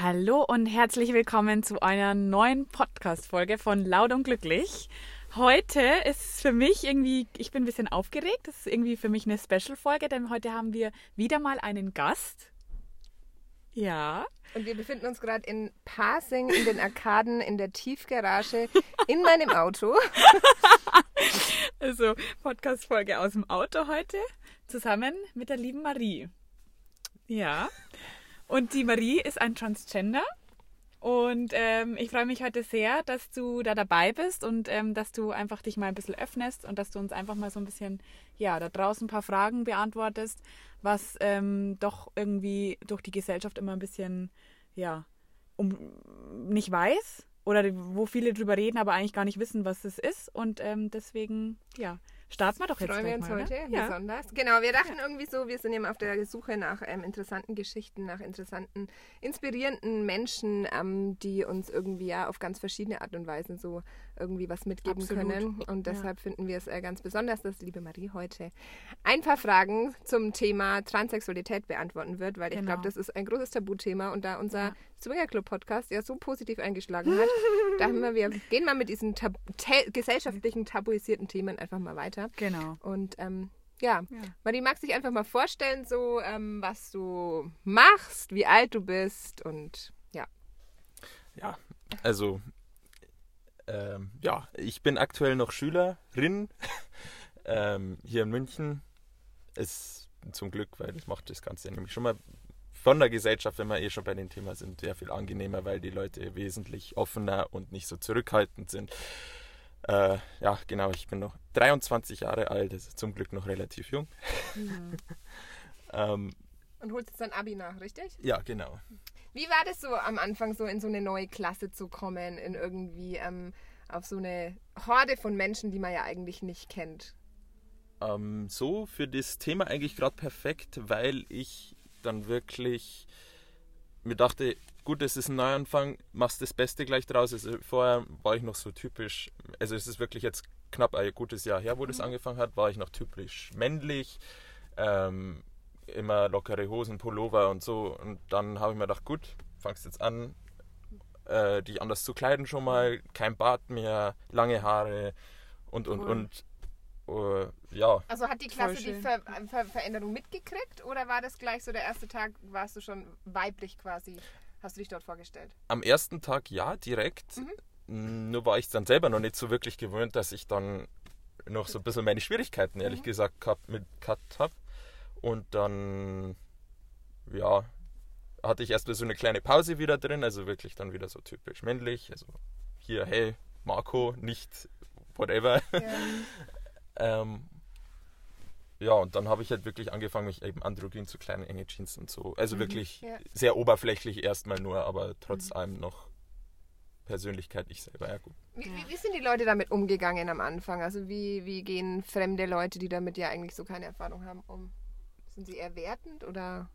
Hallo und herzlich willkommen zu einer neuen Podcast-Folge von Laut und Glücklich. Heute ist für mich irgendwie, ich bin ein bisschen aufgeregt. Das ist irgendwie für mich eine Special-Folge, denn heute haben wir wieder mal einen Gast. Ja. Und wir befinden uns gerade in Pasing, in den Arkaden, in der Tiefgarage, in meinem Auto. also Podcast-Folge aus dem Auto heute, zusammen mit der lieben Marie. Ja. Und die Marie ist ein Transgender. Und ähm, ich freue mich heute sehr, dass du da dabei bist und ähm, dass du einfach dich mal ein bisschen öffnest und dass du uns einfach mal so ein bisschen, ja, da draußen ein paar Fragen beantwortest, was ähm, doch irgendwie durch die Gesellschaft immer ein bisschen, ja, um, nicht weiß oder wo viele drüber reden, aber eigentlich gar nicht wissen, was es ist. Und ähm, deswegen, ja, starten wir doch jetzt Freuen wir uns mal, heute oder? Ja. besonders. Genau, wir dachten irgendwie so, wir sind eben auf der Suche nach ähm, interessanten Geschichten, nach interessanten, inspirierenden Menschen, ähm, die uns irgendwie ja auf ganz verschiedene Art und Weise so irgendwie was mitgeben Absolut. können. Und deshalb finden wir es äh, ganz besonders, dass liebe Marie heute ein paar Fragen zum Thema Transsexualität beantworten wird, weil ich Genau. glaube, das ist ein großes Tabuthema und da unser Ja. Swinger Club Podcast ja so positiv eingeschlagen hat, dachten wir, wir gehen mal mit diesen tab gesellschaftlichen tabuisierten Themen einfach mal weiter. Genau. Und ähm, ja, Ja. Marie, magst du dich einfach mal vorstellen, so ähm, was du machst, wie alt du bist und ja. Ja, also ähm, ja, ich bin aktuell noch Schülerin ähm, hier in München. Ist zum Glück, weil das macht das Ganze nämlich schon mal von der Gesellschaft, wenn wir eh schon bei dem Thema sind, sehr viel angenehmer, weil die Leute wesentlich offener und nicht so zurückhaltend sind. Äh, ja, genau, ich bin noch 23 Jahre alt, das ist zum Glück noch relativ jung. ähm, Und holst jetzt dein Abi nach, richtig? ja, genau. Wie war das so am Anfang, so in so eine neue Klasse zu kommen, in irgendwie ähm, auf so eine Horde von Menschen, die man ja eigentlich nicht kennt? ähm, so für das Thema eigentlich gerade perfekt, weil ich dann wirklich mir dachte, gut, es ist ein Neuanfang, machst das Beste gleich draus. Also vorher war ich noch so typisch, also es ist wirklich jetzt knapp ein gutes Jahr her, wo das angefangen hat, war ich noch typisch männlich, ähm, immer lockere Hosen, Pullover und so. Und dann habe ich mir gedacht, gut, fangst jetzt an, äh, dich anders zu kleiden schon mal, kein Bart mehr, lange Haare und und Cool. und äh, ja, Also hat die Klasse die. Ver Ver Veränderung mitgekriegt oder war das gleich so der erste Tag, warst du schon weiblich quasi? Hast du dich dort vorgestellt? am ersten Tag ja, direkt. Mhm. Nur war ich dann selber noch nicht so wirklich gewöhnt, dass ich dann noch so ein bisschen meine Schwierigkeiten, ehrlich Mhm. gesagt, gehabt, mit gehabt habe. Und dann, ja, hatte ich erstmal so eine kleine Pause wieder drin, also wirklich dann wieder so typisch männlich. Also hier, hey, Marco, nicht whatever. Ähm, ja, und dann habe ich halt wirklich angefangen, mich eben androgyn zu kleinen enge Jeans und so. Also wirklich Ja. sehr oberflächlich erstmal nur, aber trotz allem noch Persönlichkeit ich selber. Ja, gut. Wie, wie, wie sind die Leute damit umgegangen am Anfang? Also wie, wie gehen fremde Leute, die damit ja eigentlich so keine Erfahrung haben, um? Sind sie eher wertend oder?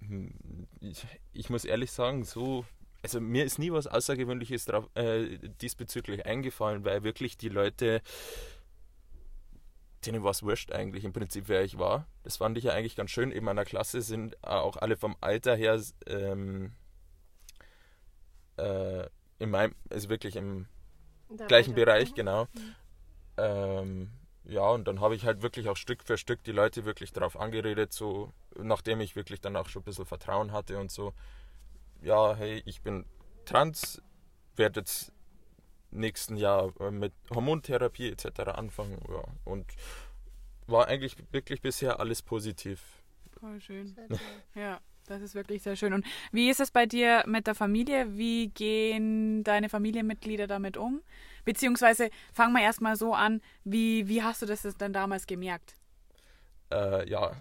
Hm, Ich, ich muss ehrlich sagen, so. Also mir ist nie was Außergewöhnliches drauf, äh, diesbezüglich eingefallen, weil wirklich die Leute, denen war es wurscht eigentlich im Prinzip, wer ich war. Das fand ich ja eigentlich ganz schön. In meiner Klasse sind auch alle vom Alter her ähm, äh, in meinem, also wirklich im gleichen? Bereich, Mhm. genau. Ähm, ja, und dann habe ich halt wirklich auch Stück für Stück die Leute wirklich darauf angeredet, so nachdem ich wirklich dann auch schon ein bisschen Vertrauen hatte und so, ja, hey, ich bin trans, werde jetzt nächsten Jahr äh, mit Hormontherapie etc. anfangen, ja, und war eigentlich wirklich bisher alles positiv. Voll schön. Ja, das ist wirklich sehr schön. Und wie ist es bei dir mit der Familie? Wie gehen deine Familienmitglieder damit um? Beziehungsweise fangen wir erstmal so an, wie, wie hast du das denn damals gemerkt? äh, ja,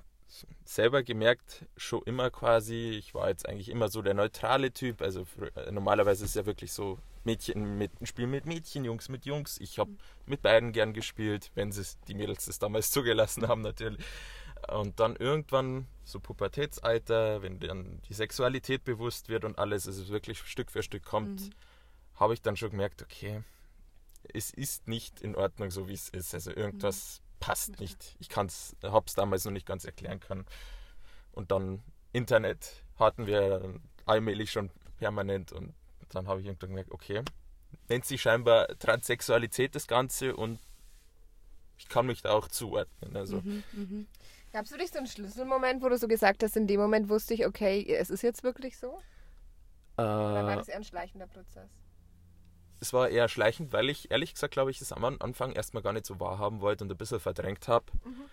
selber gemerkt, schon immer quasi, ich war jetzt eigentlich immer so der neutrale Typ, also äh, normalerweise ist es ja wirklich so, Mädchen mit Spiel mit Mädchen, Jungs mit Jungs. Ich habe mit beiden gern gespielt, wenn sie die Mädels das damals zugelassen haben natürlich. Und dann irgendwann so Pubertätsalter, wenn dann die Sexualität bewusst wird und alles, also es wirklich Stück für Stück kommt, Mhm. habe ich dann schon gemerkt, okay, es ist nicht in Ordnung, so wie es ist. Also irgendwas passt nicht. Ich habe es damals noch nicht ganz erklären können. Und dann Internet hatten wir allmählich schon permanent und dann habe ich irgendwann gemerkt, okay, nennt sich scheinbar Transsexualität das Ganze und ich kann mich da auch zuordnen. Also Mhm, mhm. Gab es für dich so einen Schlüsselmoment, wo du so gesagt hast, in dem Moment wusste ich, okay, es ist jetzt wirklich so? Oder war äh, das eher ein schleichender Prozess? es war eher schleichend, weil ich ehrlich gesagt, glaube ich, es am Anfang erstmal gar nicht so wahrhaben wollte und ein bisschen verdrängt habe. Mhm.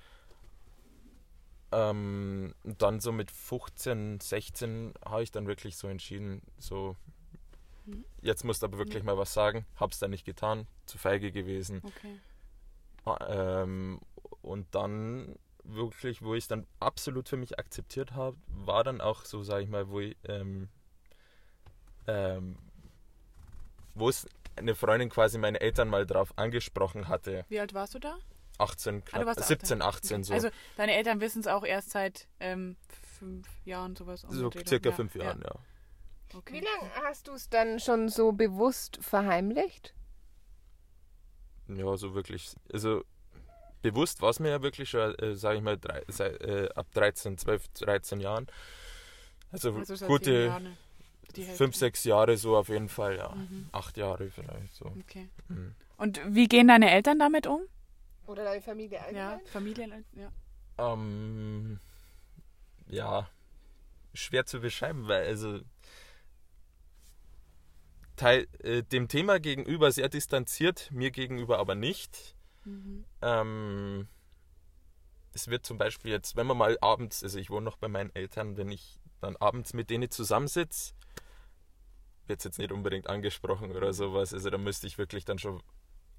Ähm, dann so mit 15, 16 habe ich dann wirklich so entschieden, so Mhm. jetzt musst du aber wirklich mal was sagen. Hab's dann nicht getan, zu feige gewesen. Okay. Ähm, und dann wirklich, wo ich es dann absolut für mich akzeptiert habe, war dann auch so, sage ich mal, wo ich, ähm, ähm, wo es eine Freundin quasi meine Eltern mal drauf angesprochen hatte. Wie alt warst du da? 18, Ah, knapp, warst 17, 18 so. Also deine Eltern wissen es auch erst seit ähm, fünf Jahren sowas. so circa Ja, fünf Jahren, ja. Ja. Okay. Wie lange hast du es dann schon so bewusst verheimlicht? Ja, so wirklich. Also bewusst war es mir ja wirklich schon, äh, sage ich mal, drei, sei, äh, ab 13, 12, 13 Jahren. Also, Also gute Hälfte. fünf, sechs Jahre so auf jeden Fall, ja. Mhm. Acht Jahre vielleicht so. Okay. Mhm. Und wie gehen deine Eltern damit um? Oder deine Familie Ja, allgemein? Familien, ja. Ähm, ja, schwer zu beschreiben, weil also Teil, äh, dem Thema gegenüber sehr distanziert, mir gegenüber aber nicht. Mhm. Ähm, es wird zum Beispiel jetzt, wenn man mal abends, also ich wohne noch bei meinen Eltern, wenn ich dann abends mit denen zusammensitze, wird es jetzt nicht unbedingt angesprochen oder sowas. Also da müsste ich wirklich dann schon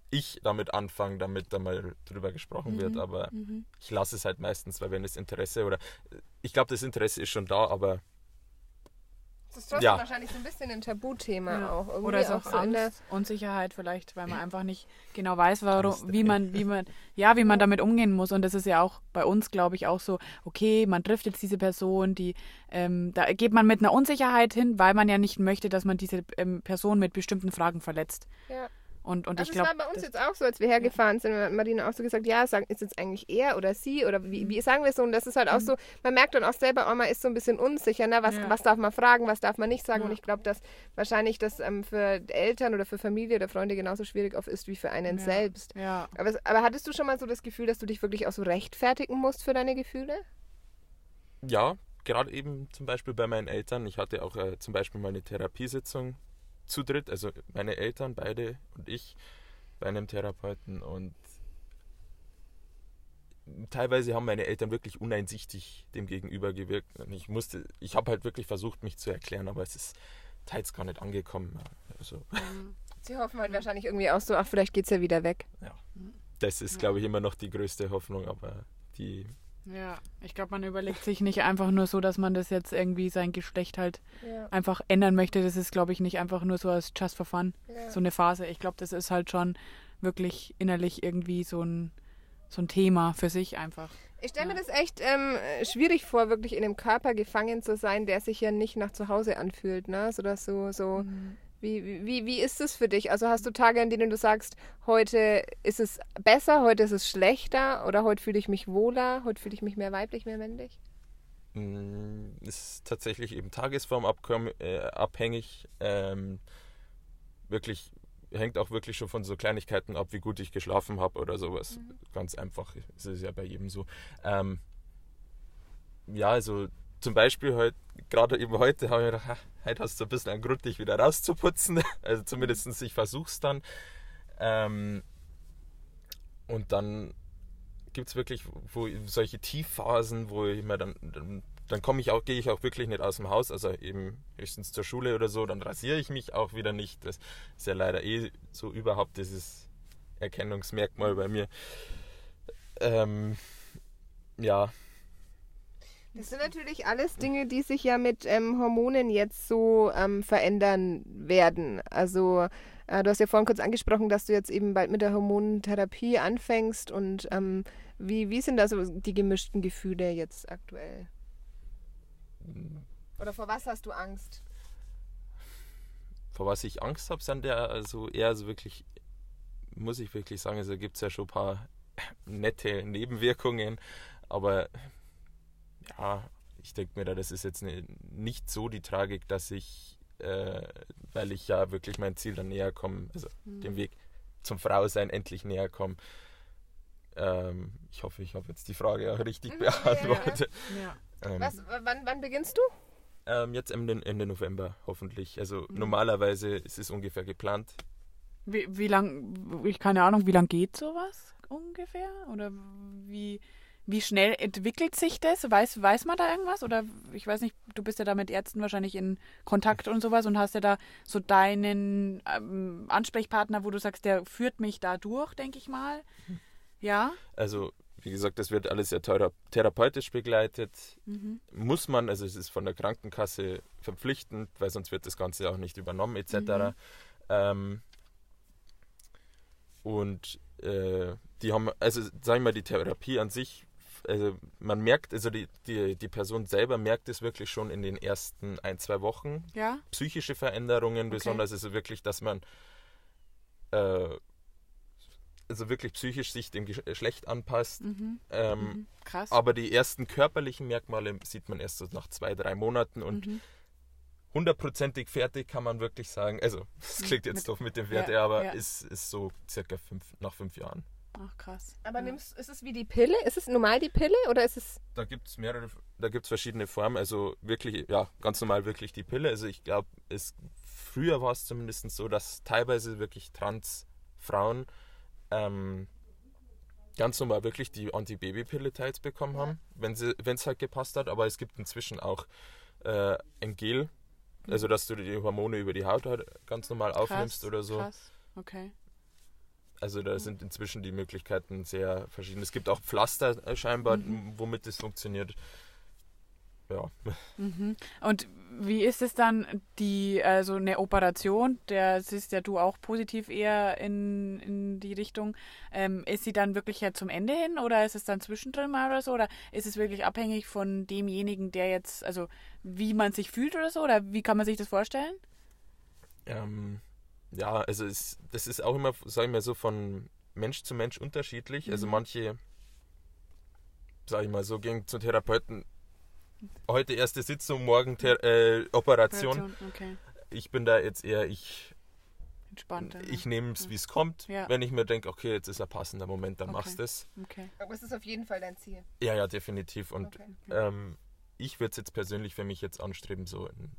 ich damit anfangen, damit da mal drüber gesprochen wird. Mhm. Aber Mhm. ich lasse es halt meistens, weil wenn das Interesse oder ich glaube, das Interesse ist schon da, aber Das ist trotzdem Ja. wahrscheinlich so ein bisschen ein Tabuthema Ja. auch. Irgendwie Oder ist auch so in der- Angst, Unsicherheit vielleicht, weil man einfach nicht genau weiß, warum, Angst, wie ey. man, wie man, ja, wie man damit umgehen muss. Und das ist ja auch bei uns, glaube ich, auch so, okay, man trifft jetzt diese Person, die, ähm, da geht man mit einer Unsicherheit hin, weil man ja nicht möchte, dass man diese ähm, Person mit bestimmten Fragen verletzt. Ja. Und, und Also ich es glaube, war bei uns jetzt auch so, als wir hergefahren sind, hat Marina auch so gesagt, ja, sagen, ist jetzt eigentlich er oder sie oder Mhm. wie, wie sagen wir es so? Und das ist halt auch so, man merkt dann auch selber, oh, man ist so ein bisschen unsicher, ne? was, Ja. was darf man fragen, was darf man nicht sagen. Ja. Und ich glaube, dass wahrscheinlich das ähm, für Eltern oder für Familie oder Freunde genauso schwierig oft ist wie für einen Ja. selbst. ja, Aber, aber hattest du schon mal so das Gefühl, dass du dich wirklich auch so rechtfertigen musst für deine Gefühle? ja, gerade eben zum Beispiel bei meinen Eltern. Ich hatte auch äh, zum Beispiel mal eine Therapiesitzung zu dritt, also meine Eltern beide und ich bei einem Therapeuten und teilweise haben meine Eltern wirklich uneinsichtig dem gegenüber gewirkt. Und ich musste, ich habe halt wirklich versucht, mich zu erklären, aber es ist teils gar nicht angekommen. Also, Sie hoffen halt wahrscheinlich irgendwie auch so, ach, vielleicht geht's ja wieder weg. das ist, glaube ich, immer noch die größte Hoffnung, aber die ja. Ich glaube, man überlegt sich nicht einfach nur so, dass man das jetzt irgendwie sein Geschlecht halt Ja, einfach ändern möchte. Das ist, glaube ich, nicht einfach nur so als just for fun. ja. so eine Phase. Ich glaube, das ist halt schon wirklich innerlich irgendwie so ein, so ein Thema für sich einfach. Ich stelle mir Ja. das echt ähm, schwierig vor, wirklich in einem Körper gefangen zu sein, der sich ja nicht nach zu Hause anfühlt, ne? So dass so, so wie, wie, wie ist das für dich? Also hast du Tage, an denen du sagst, heute ist es besser, heute ist es schlechter oder heute fühle ich mich wohler, heute fühle ich mich mehr weiblich, mehr männlich? Mm, ist tatsächlich eben tagesformabhängig. Äh, abhängig. ähm, wirklich hängt auch wirklich schon von so Kleinigkeiten ab, wie gut ich geschlafen habe oder sowas. Ganz einfach. Es ist ja bei jedem so. Ähm, ja, also zum Beispiel heute, gerade eben heute, habe ich mir gedacht, heute hast du ein bisschen einen Grund, dich wieder rauszuputzen. Also zumindest ich versuche es dann. Ähm, und dann gibt es wirklich wo, solche Tiefphasen, wo ich mir dann, dann, dann komme ich auch, gehe ich auch wirklich nicht aus dem Haus, also eben höchstens zur Schule oder so, dann rasiere ich mich auch wieder nicht. Das ist ja leider eh so überhaupt dieses Erkennungsmerkmal bei mir. Ähm, ja, Das sind natürlich alles Dinge, die sich ja mit ähm, Hormonen jetzt so ähm, verändern werden. Also äh, du hast ja vorhin kurz angesprochen, dass du jetzt eben bald mit der Hormontherapie anfängst und ähm, wie, wie sind da so die gemischten Gefühle jetzt aktuell? Oder vor was hast du Angst? vor was ich Angst habe, sind ja also eher so wirklich, muss ich wirklich sagen, also gibt ja schon ein paar nette Nebenwirkungen, aber ja, ich denke mir da, das ist jetzt ne, nicht so die Tragik, dass ich, äh, weil ich ja wirklich mein Ziel dann näher komme, also Mhm. dem Weg zum Frausein endlich näher komme. Ähm, ich hoffe, ich habe jetzt die Frage auch richtig Mhm, ja, ja, ja. beantwortet. Ja. Ähm, Was, wann, wann beginnst du? ähm, jetzt Ende, Ende November hoffentlich. Also Mhm. normalerweise ist es ungefähr geplant. Wie, wie lang, ich keine Ahnung, wie lang geht sowas ungefähr? Oder wie, wie schnell entwickelt sich das? Weiß, weiß man da irgendwas? Oder ich weiß nicht, du bist ja da mit Ärzten wahrscheinlich in Kontakt und sowas und hast ja da so deinen ähm, Ansprechpartner, wo du sagst, der führt mich da durch, denke ich mal. Ja? Also wie gesagt, das wird alles sehr thera therapeutisch begleitet. Mhm. Muss man, also es ist von der Krankenkasse verpflichtend, weil sonst wird das Ganze auch nicht übernommen etc. Mhm. Ähm, und äh, die haben, also sagen wir mal, die Therapie an sich, also man merkt, also die, die, die Person selber merkt es wirklich schon in den ersten ein, zwei Wochen. Ja? Psychische Veränderungen, Okay. besonders ist es wirklich, dass man äh, also wirklich psychisch sich dem Geschlecht anpasst. Mhm. Ähm, Mhm. Krass. aber die ersten körperlichen Merkmale sieht man erst so nach zwei, drei Monaten und mhm. hundertprozentig fertig kann man wirklich sagen. Also, das klingt jetzt Mit- doof mit dem Wert, ja, aber ja. ist, ist so circa fünf, nach fünf Jahren. Ach, krass. Aber ja. nimmst, ist es wie die Pille? Ist es normal die Pille oder ist es. Da gibt es mehrere, da gibt es verschiedene Formen. Also wirklich, ja, ganz normal wirklich die Pille. Also ich glaube, es früher war es zumindest so, dass teilweise wirklich Transfrauen ähm, ganz normal wirklich die Antibabypille teils bekommen haben, wenn sie, wenn es halt gepasst hat. Aber es gibt inzwischen auch äh, ein Gel, also dass du die Hormone über die Haut halt ganz normal aufnimmst Krass, oder so. Krass. Okay. Also da sind inzwischen die Möglichkeiten sehr verschieden. Es gibt auch Pflaster äh, scheinbar, Mhm. womit das funktioniert. Ja. Mhm. Und wie ist es dann, die, also eine Operation, der siehst ja du auch positiv eher in, in die Richtung, ähm, ist sie dann wirklich ja zum Ende hin oder ist es dann zwischendrin mal oder so? Oder ist es wirklich abhängig von demjenigen, der jetzt, also wie man sich fühlt oder so? Oder wie kann man sich das vorstellen? Ähm, ja, also es, das ist auch immer, sag ich mal so, von Mensch zu Mensch unterschiedlich. Also Mhm. manche, sag ich mal so, gehen zum Therapeuten. Heute erste Sitzung, morgen Ther äh, Operation. Okay, Ich bin da jetzt eher, ich, entspannter. ich nehme es, wie es kommt. Ja. Wenn ich mir denke, okay, jetzt ist ein passender Moment, dann Okay. machst du es. Okay. Aber es ist auf jeden Fall dein Ziel. Ja, ja, definitiv. Und Okay. Ähm, ich würde es jetzt persönlich für mich jetzt anstreben, so in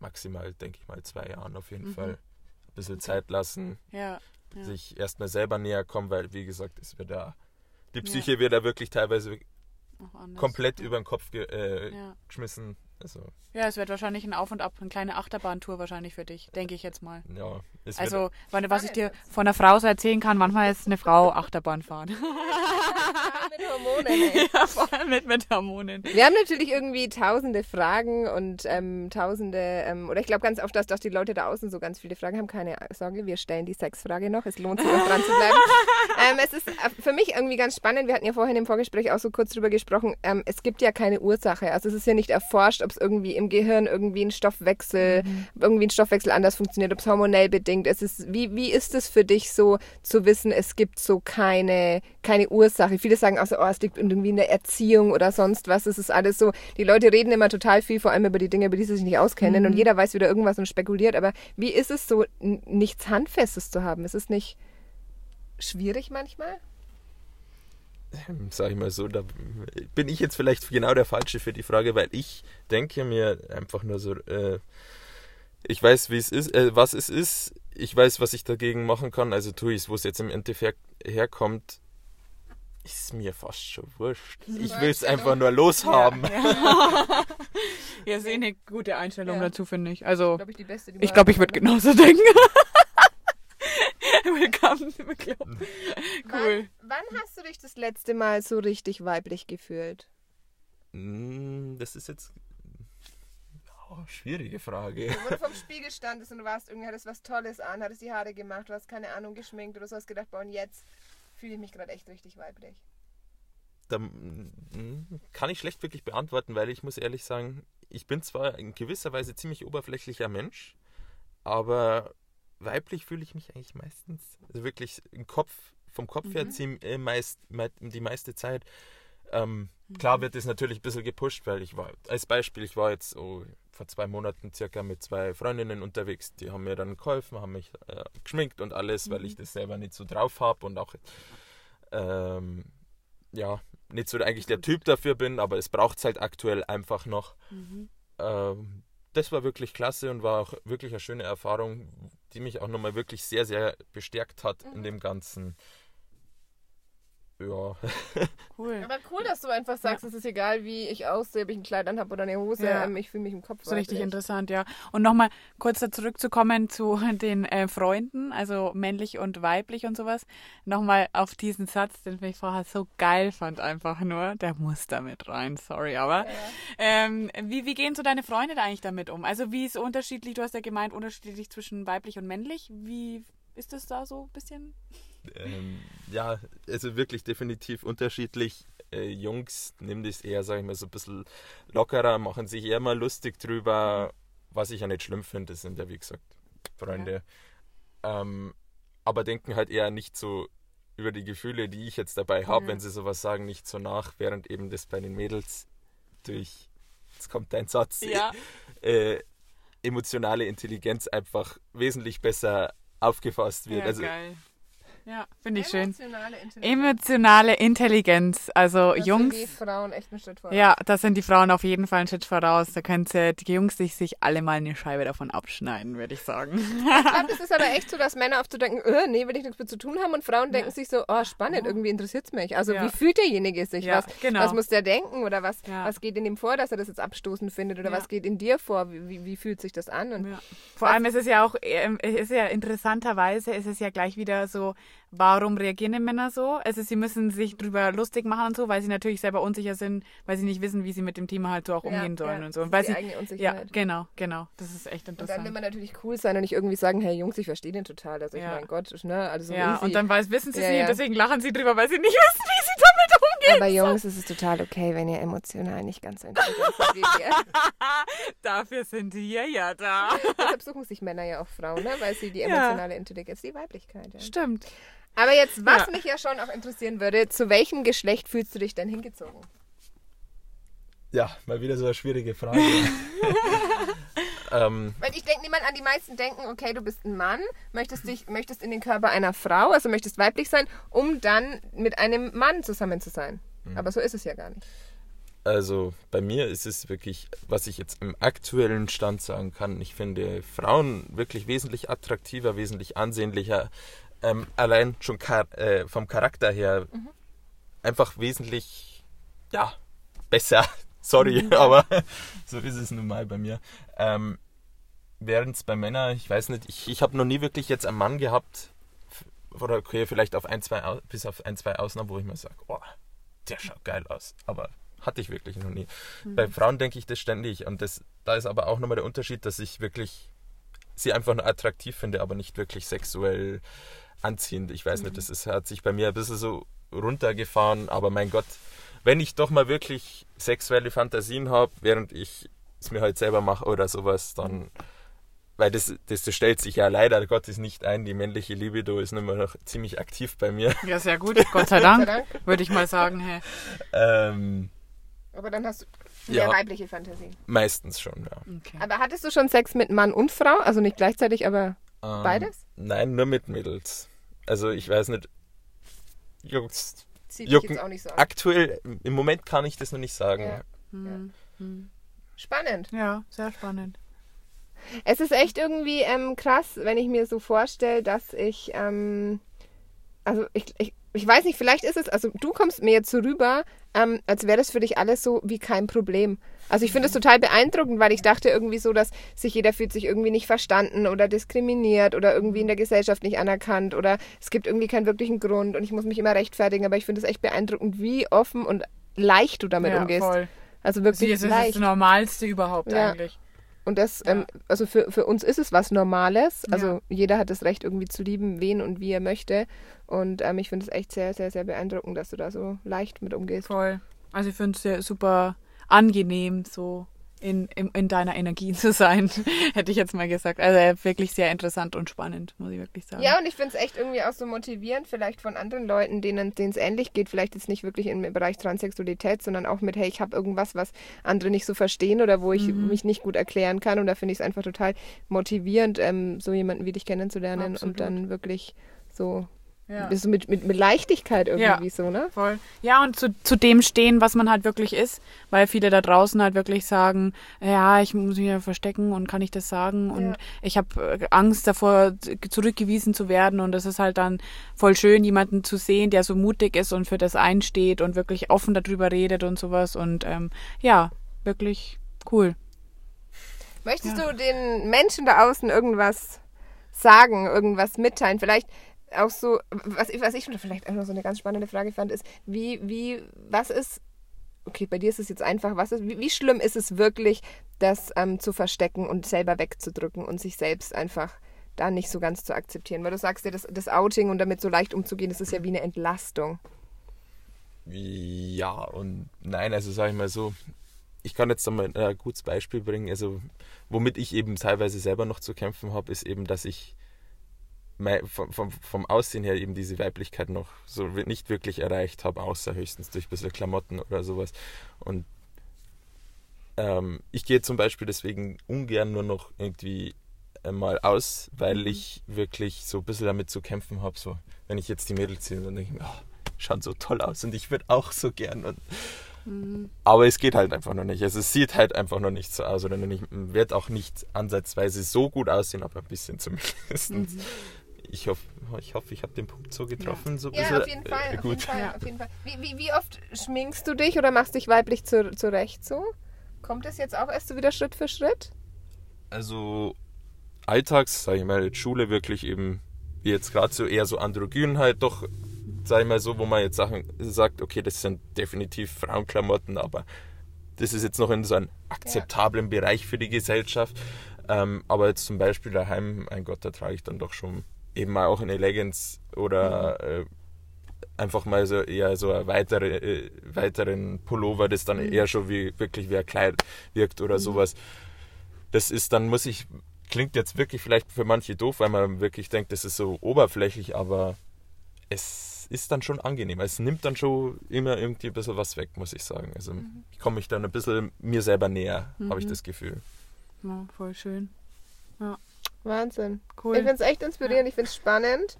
maximal, denke ich mal, zwei Jahren auf jeden Mhm. Fall. Bisschen Zeit lassen, Ja. ja. sich erstmal selber näher kommen, weil, wie gesagt, es wird da, die Psyche wird da wirklich teilweise komplett ja. über den Kopf ge äh, Ja. geschmissen. Also, ja, es wird wahrscheinlich ein Auf und Ab, eine kleine Achterbahntour wahrscheinlich für dich, denke ich jetzt mal. ja. Es wird, Also, was ich dir von einer Frau so erzählen kann, manchmal ist eine Frau Achterbahn fahren. mit Hormonen, ey. ja, vor allem mit, mit Hormonen. Wir haben natürlich irgendwie tausende Fragen und ähm, tausende, ähm, oder ich glaube ganz oft, dass doch die Leute da außen so ganz viele Fragen haben. Keine Sorge, wir stellen die Sexfrage noch. Es lohnt sich noch dran zu bleiben. ähm, es ist äh, für mich irgendwie ganz spannend. Wir hatten ja vorhin im Vorgespräch auch so kurz drüber gesprochen. Ähm, es gibt ja keine Ursache. Also es ist ja nicht erforscht, ob es irgendwie im Gehirn irgendwie ein Stoffwechsel, irgendwie ein Stoffwechsel anders funktioniert, ob es hormonell bedingt ist. Es ist. Wie, wie ist es für dich so zu wissen, es gibt so keine, keine Ursache? Viele sagen auch so, oh, es liegt irgendwie in der Erziehung oder sonst was. Es ist alles so. Die Leute reden immer total viel, vor allem über die Dinge, über die sie sich nicht auskennen. Und jeder weiß wieder irgendwas und spekuliert. Aber wie ist es so, nichts Handfestes zu haben? Ist es nicht schwierig manchmal? Sag ich mal so, da bin ich jetzt vielleicht genau der Falsche für die Frage, weil ich denke mir einfach nur so, äh, ich weiß, wie es ist, äh, was es ist, ich weiß, was ich dagegen machen kann, also tue ich es, wo es jetzt im Endeffekt herkommt, ist mir fast schon wurscht. Ich will es einfach nur loshaben. Ja, ja ist eh eine gute Einstellung Ja. dazu, finde ich. Also, Glaube ich die beste. Die ich glaube, ich würde genauso denken. Willkommen, willkommen. Cool. Wann, wann hast du dich das letzte Mal so richtig weiblich gefühlt? Mm, Das ist jetzt oh, schwierige Frage. Wo du vom Spiegel standest und du warst irgendwie, hattest was Tolles an, hattest die Haare gemacht, du hast keine Ahnung geschminkt oder so, hast gedacht, boah, und jetzt fühle ich mich gerade echt richtig weiblich. Da mm, kann ich schlecht wirklich beantworten, weil ich muss ehrlich sagen, ich bin zwar in gewisser Weise ziemlich oberflächlicher Mensch, aber weiblich fühle ich mich eigentlich meistens, also wirklich im Kopf, vom Kopf her Mhm. ziemlich, äh, meist, mei- die meiste Zeit. Ähm, klar wird es natürlich ein bisschen gepusht, weil ich war, als Beispiel, ich war jetzt oh, vor zwei Monaten circa mit zwei Freundinnen unterwegs, die haben mir dann geholfen, haben mich äh, geschminkt und alles, weil ich das selber nicht so drauf habe und auch ähm, ja, nicht so eigentlich der Typ dafür bin, aber es braucht es halt aktuell einfach noch. Ähm, das war wirklich klasse und war auch wirklich eine schöne Erfahrung, die mich auch nochmal wirklich sehr, sehr bestärkt hat in dem Ganzen. Ja, Cool. Aber cool, dass du einfach sagst, es ist egal, wie ich aussehe, ob ich ein Kleid anhabe oder eine Hose, Ja. ähm, ich fühle mich im Kopf So richtig weiblich. interessant, ja. Und nochmal kurz da zurückzukommen zu den äh, Freunden, also männlich und weiblich und sowas. Nochmal auf diesen Satz, den ich vorher so geil fand, einfach nur. Der muss da mit rein, sorry, aber. Ähm, wie, wie gehen so deine Freunde da eigentlich damit um? Also wie ist unterschiedlich, du hast ja gemeint, unterschiedlich zwischen weiblich und männlich. Wie ist das da so ein bisschen? ähm, ja, also wirklich definitiv unterschiedlich. Äh, Jungs nehmen das eher, sag ich mal, so ein bisschen lockerer, machen sich eher mal lustig drüber, was ich ja nicht schlimm finde, das sind ja wie gesagt Freunde. Ähm, aber denken halt eher nicht so über die Gefühle, die ich jetzt dabei habe, wenn sie sowas sagen, nicht so nach, während eben das bei den Mädels durch, jetzt kommt dein Satz, Ja. äh, emotionale Intelligenz einfach wesentlich besser aufgefasst wird. Ja, also geil. Ja, finde ich schön. Emotionale Intelligenz. Emotionale Intelligenz. Also Das Jungs. sind die Frauen echt einen Schritt voraus. Ja, da sind die Frauen auf jeden Fall einen Schritt voraus. Da können sie, die Jungs sich, sich alle mal eine Scheibe davon abschneiden, würde ich sagen. Ich glaube, es ist aber echt so, dass Männer oft so denken, äh, nee, will ich nichts mit zu tun haben und Frauen denken sich so, oh, spannend, irgendwie interessiert es mich. Also Ja. wie fühlt derjenige sich? Ja, was, genau. was muss der denken oder was, Ja. was geht in ihm vor, dass er das jetzt abstoßend findet oder Ja. was geht in dir vor? Wie, wie, wie fühlt sich das an? Und Ja. Vor allem ist es ja auch, ähm, ist ja interessanterweise, ist es ja gleich wieder so, warum reagieren die Männer so? Also sie müssen sich drüber lustig machen und so, weil sie natürlich selber unsicher sind, weil sie nicht wissen, wie sie mit dem Thema halt so auch umgehen Ja, sollen ja. und so. Und weil die sie, eigene ja, Unsicherheit. genau, genau. Das ist echt Und dann interessant. will man natürlich cool sein und nicht irgendwie sagen, hey Jungs, ich verstehe den total. Also ich Ja. mein Gott, ne, also so ja, easy. und dann weiß, wissen sie es Ja, nicht ja. deswegen lachen sie drüber, weil sie nicht wissen, wie sie damit umgehen. aber Jungs, es ist total okay, wenn ihr emotional nicht ganz so intelligent seid wie wir. Dafür sind wir ja da. Deshalb suchen sich Männer ja auch Frauen, ne? weil sie die Ja. emotionale Intelligenz, die Weiblichkeit. Ja. Stimmt. Aber jetzt, was Ja. mich ja schon auch interessieren würde, zu welchem Geschlecht fühlst du dich denn hingezogen? Ja, mal wieder so eine schwierige Frage. ähm, Weil ich denke, niemand an die meisten denken, okay, du bist ein Mann, möchtest dich, möchtest in den Körper einer Frau, also möchtest weiblich sein, um dann mit einem Mann zusammen zu sein. Aber so ist es ja gar nicht. also bei mir ist es wirklich, was ich jetzt im aktuellen Stand sagen kann, ich finde Frauen wirklich wesentlich attraktiver, wesentlich ansehnlicher, ähm, allein schon char äh, vom Charakter her einfach wesentlich, ja, besser. Sorry, aber so ist es nun mal bei mir. Ähm, Während es bei Männern, ich weiß nicht, ich, ich habe noch nie wirklich jetzt einen Mann gehabt, oder okay, vielleicht auf ein, zwei, bis auf ein, zwei Ausnahmen, wo ich mir sage, oh, der schaut geil aus. Aber hatte ich wirklich noch nie. Bei Frauen denke ich das ständig. Und das, da ist aber auch nochmal der Unterschied, dass ich wirklich sie einfach nur attraktiv finde, aber nicht wirklich sexuell anziehend. Ich weiß nicht, das ist, hat sich bei mir ein bisschen so runtergefahren, aber mein Gott, wenn ich doch mal wirklich sexuelle Fantasien habe, während ich es mir halt selber mache oder sowas, dann. Weil das, das, das stellt sich ja leider Gottes nicht ein. Die männliche Libido ist immer noch ziemlich aktiv bei mir. Ja, sehr gut. Gott sei Dank, Dank. würde ich mal sagen. Hey. Ähm, Aber dann hast du Ja. mehr weibliche Fantasie. meistens schon, ja. Okay. Aber hattest du schon Sex mit Mann und Frau? Also nicht gleichzeitig, aber Ähm, beides? Nein, nur mit Mädels. Also ich weiß nicht. Jungs, jucken. jetzt auch nicht so an. aktuell, im Moment kann ich das noch nicht sagen. Ja. Hm, hm. Spannend. Ja, sehr spannend. Es ist echt irgendwie ähm, krass, wenn ich mir so vorstelle, dass ich, ähm, also ich, ich, ich weiß nicht, vielleicht ist es, also du kommst mir jetzt so rüber, ähm, als wäre das für dich alles so wie kein Problem. Also ich finde es total beeindruckend, weil ich dachte irgendwie so, dass sich jeder fühlt sich irgendwie nicht verstanden oder diskriminiert oder irgendwie in der Gesellschaft nicht anerkannt oder es gibt irgendwie keinen wirklichen Grund und ich muss mich immer rechtfertigen, aber ich finde es echt beeindruckend, wie offen und leicht du damit ja, umgehst. voll. Also Sie wirklich ist das leicht. Normalste überhaupt Ja. eigentlich. Und das, Ja. ähm, also für, für uns ist es was Normales. Also Ja. jeder hat das Recht, irgendwie zu lieben, wen und wie er möchte. Und ähm, ich finde es echt sehr, sehr, sehr beeindruckend, dass du da so leicht mit umgehst. Voll. Also ich finde es sehr super angenehm, so in, in, in deiner Energie zu sein, hätte ich jetzt mal gesagt. Also wirklich sehr interessant und spannend, muss ich wirklich sagen. Ja, und ich finde es echt irgendwie auch so motivierend, vielleicht von anderen Leuten, denen es ähnlich geht, vielleicht jetzt nicht wirklich im Bereich Transsexualität, sondern auch mit, hey, ich habe irgendwas, was andere nicht so verstehen oder wo ich mhm. mich nicht gut erklären kann. Und da finde ich es einfach total motivierend, ähm, so jemanden wie dich kennenzulernen Absolut. und dann wirklich so ja. So mit, mit, mit Leichtigkeit irgendwie ja, so, ne? Voll. Ja, und zu, zu dem stehen, was man halt wirklich ist, weil viele da draußen halt wirklich sagen, ja, ich muss mich ja verstecken und kann ich das sagen und ja. ich habe äh, Angst davor, zurückgewiesen zu werden und es ist halt dann voll schön, jemanden zu sehen, der so mutig ist und für das einsteht und wirklich offen darüber redet und sowas und ähm, ja, wirklich cool. Möchtest du den Menschen da außen irgendwas sagen, irgendwas mitteilen? Vielleicht auch so, was, was ich vielleicht auch noch so eine ganz spannende Frage fand, ist, wie, wie, was ist, okay, bei dir ist es jetzt einfach, was ist, wie, wie schlimm ist es wirklich, das ähm, zu verstecken und selber wegzudrücken und sich selbst einfach da nicht so ganz zu akzeptieren? Weil du sagst ja, das, das Outing und damit so leicht umzugehen, das ist ja wie eine Entlastung. Ja und nein, also sage ich mal so, ich kann jetzt einmal ein gutes Beispiel bringen, also womit ich eben teilweise selber noch zu kämpfen habe, ist eben, dass ich vom, vom, vom Aussehen her eben diese Weiblichkeit noch so nicht wirklich erreicht habe, außer höchstens durch ein bisschen Klamotten oder sowas. Und ähm, ich gehe zum Beispiel deswegen ungern nur noch irgendwie mal aus, weil mhm. ich wirklich so ein bisschen damit zu kämpfen habe. So, wenn ich jetzt die Mädels sehe, dann denke ich mir, oh, schauen so toll aus und ich würde auch so gern. Und, mhm. Aber es geht halt einfach noch nicht. Also es sieht halt einfach noch nicht so aus oder nicht, wird auch nicht ansatzweise so gut aussehen, aber ein bisschen zumindest. Mhm ich hoffe, ich, hoffe, ich habe den Punkt so getroffen. Ja, so ja auf jeden Fall. Äh, gut. Auf jeden Fall, ja. auf jeden Fall. Wie, wie, wie, oft schminkst du dich oder machst dich weiblich zu, zurecht so? Kommt das jetzt auch erst so wieder Schritt für Schritt? Also alltags, sage ich mal, Schule wirklich eben, wie jetzt gerade so eher so Androgyn halt doch, sage ich mal so, wo man jetzt Sachen sagt, okay, das sind definitiv Frauenklamotten, aber das ist jetzt noch in so einem akzeptablen ja. Bereich für die Gesellschaft. Ähm, aber jetzt zum Beispiel daheim, mein Gott, da trage ich dann doch schon eben mal auch eine Leggings oder mhm. äh, einfach mal so eher so ein weitere, äh, weiteren Pullover, das dann mhm. eher schon wie wirklich wie ein Kleid wirkt oder mhm. sowas. Das ist dann, muss ich, klingt jetzt wirklich vielleicht für manche doof, weil man wirklich denkt, das ist so oberflächlich, aber es ist dann schon angenehm. Es nimmt dann schon immer irgendwie ein bisschen was weg, muss ich sagen. Also mhm. ich komme mich dann ein bisschen mir selber näher, habe ich mhm. das Gefühl. Ja, voll schön. Ja. Wahnsinn. Cool. Ich finde es echt inspirierend, ja. ich finde es spannend.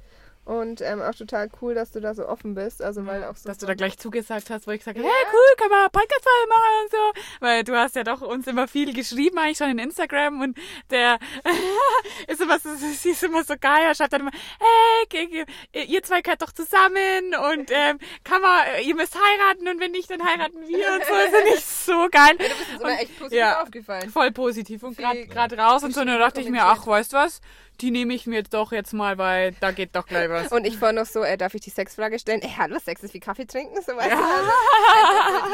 Und ähm, auch total cool, dass du da so offen bist. Also weil auch so dass du da gleich zugesagt hast, wo ich gesagt habe, ja. hey cool, können wir podcast machen und so. Weil du hast ja doch uns immer viel geschrieben, eigentlich schon in Instagram und der ist immer so, sie ist immer so geil. Er schreibt dann immer, hey, ihr zwei gehört doch zusammen und ähm, kann man, ihr müsst heiraten und wenn nicht, dann heiraten wir und so. Das finde ich so geil. Ja, du bist immer echt positiv ja, aufgefallen. Voll positiv und gerade raus und so. Und dann dachte ich mir, ach, weißt du was? die nehme ich mir doch jetzt mal, weil da geht doch gleich was. Und ich war noch so, äh, darf ich die Sexfrage stellen? Ey, hallo, Sex ist wie Kaffee trinken, so weißt ja. du.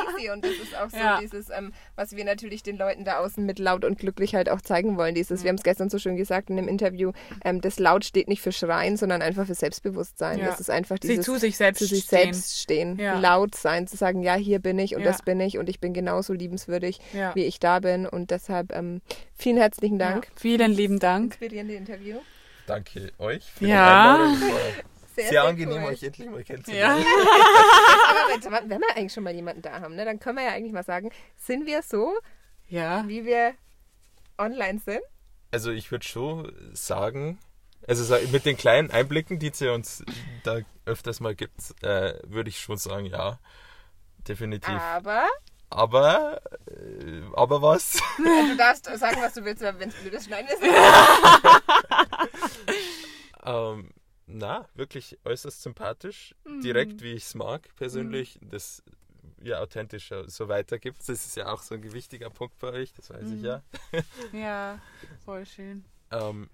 Also, easy. Und das ist auch so ja. dieses, ähm, was wir natürlich den Leuten da außen mit laut und glücklich halt auch zeigen wollen. Dieses, mhm. wir haben es gestern so schön gesagt in dem Interview, ähm, das laut steht nicht für Schreien, sondern einfach für Selbstbewusstsein. Ja. Das ist einfach dieses Sie zu sich selbst zu sich stehen. selbst stehen, laut sein, zu sagen, ja, hier bin ich und das bin ich und ich bin genauso liebenswürdig, wie ich da bin. Und deshalb ähm, vielen herzlichen Dank. Vielen lieben Dank. Inspirierende Interview. Danke euch für ja. die Einladung. Sehr, sehr, angenehm, cool. euch endlich mal kennenzulernen. Ja. Aber wenn wir eigentlich schon mal jemanden da haben, ne, dann können wir ja eigentlich mal sagen, sind wir so, ja. wie wir online sind? Also ich würde schon sagen, also mit den kleinen Einblicken, die sie uns da öfters mal gibt, äh, würde ich schon sagen, ja, definitiv. Aber aber, äh, aber was? du darfst sagen, was du willst, wenn es blöd ist, schneiden wir ähm, Na, wirklich äußerst sympathisch. Mhm. Direkt, wie ich es mag, persönlich. Mhm. Das ja authentisch so weitergibt. Das ist ja auch so ein wichtiger Punkt bei euch, das weiß mhm. ich ja. ja, voll schön. Ähm,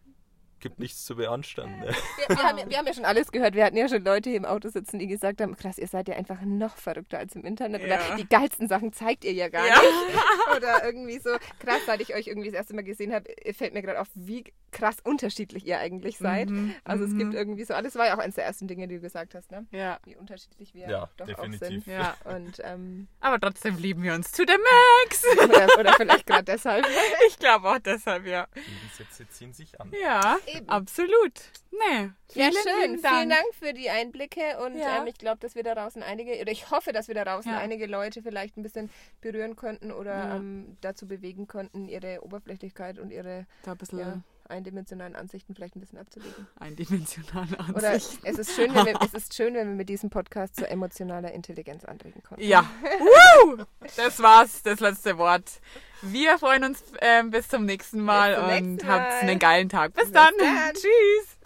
gibt nichts zu beanstanden. Ne? Wir, wir, haben, wir, haben, ja schon alles gehört. Wir hatten ja schon Leute hier im Auto sitzen, die gesagt haben, krass, ihr seid ja einfach noch verrückter als im Internet. Ja. Oder die geilsten Sachen zeigt ihr ja gar ja. nicht. Oder irgendwie so, krass, seit ich euch irgendwie das erste Mal gesehen habe, fällt mir gerade auf, wie krass unterschiedlich ihr eigentlich seid. Mhm, Also es gibt mhm. irgendwie so, alles war ja auch eines der ersten Dinge, die du gesagt hast, ne? Ja. Wie unterschiedlich wir Ja, doch definitiv. auch sind. Ja. Und ähm, Aber trotzdem lieben wir uns to the max. oder, oder vielleicht gerade deshalb. Ich glaube auch deshalb, ja. Die Sätze ziehen sich an. Ja, Eben. absolut. Nee. Ja, vielen schön. lieben Vielen Dank für die Einblicke und Ja. ähm, ich glaube, dass wir da draußen einige, oder ich hoffe, dass wir da draußen Ja. einige Leute vielleicht ein bisschen berühren könnten oder Ja. ähm, dazu bewegen konnten, ihre Oberflächlichkeit und ihre Da ein bisschen eindimensionalen Ansichten vielleicht ein bisschen abzulegen. eindimensionale Oder Ansicht. es ist, schön, wenn wir, es ist schön, wenn wir mit diesem Podcast zu emotionaler Intelligenz anregen konnten. Ja. Woo! Das war's, das letzte Wort. Wir freuen uns ähm, bis zum nächsten Mal zum und nächsten habt Mal. einen geilen Tag. Bis Bis dann. dann. Tschüss.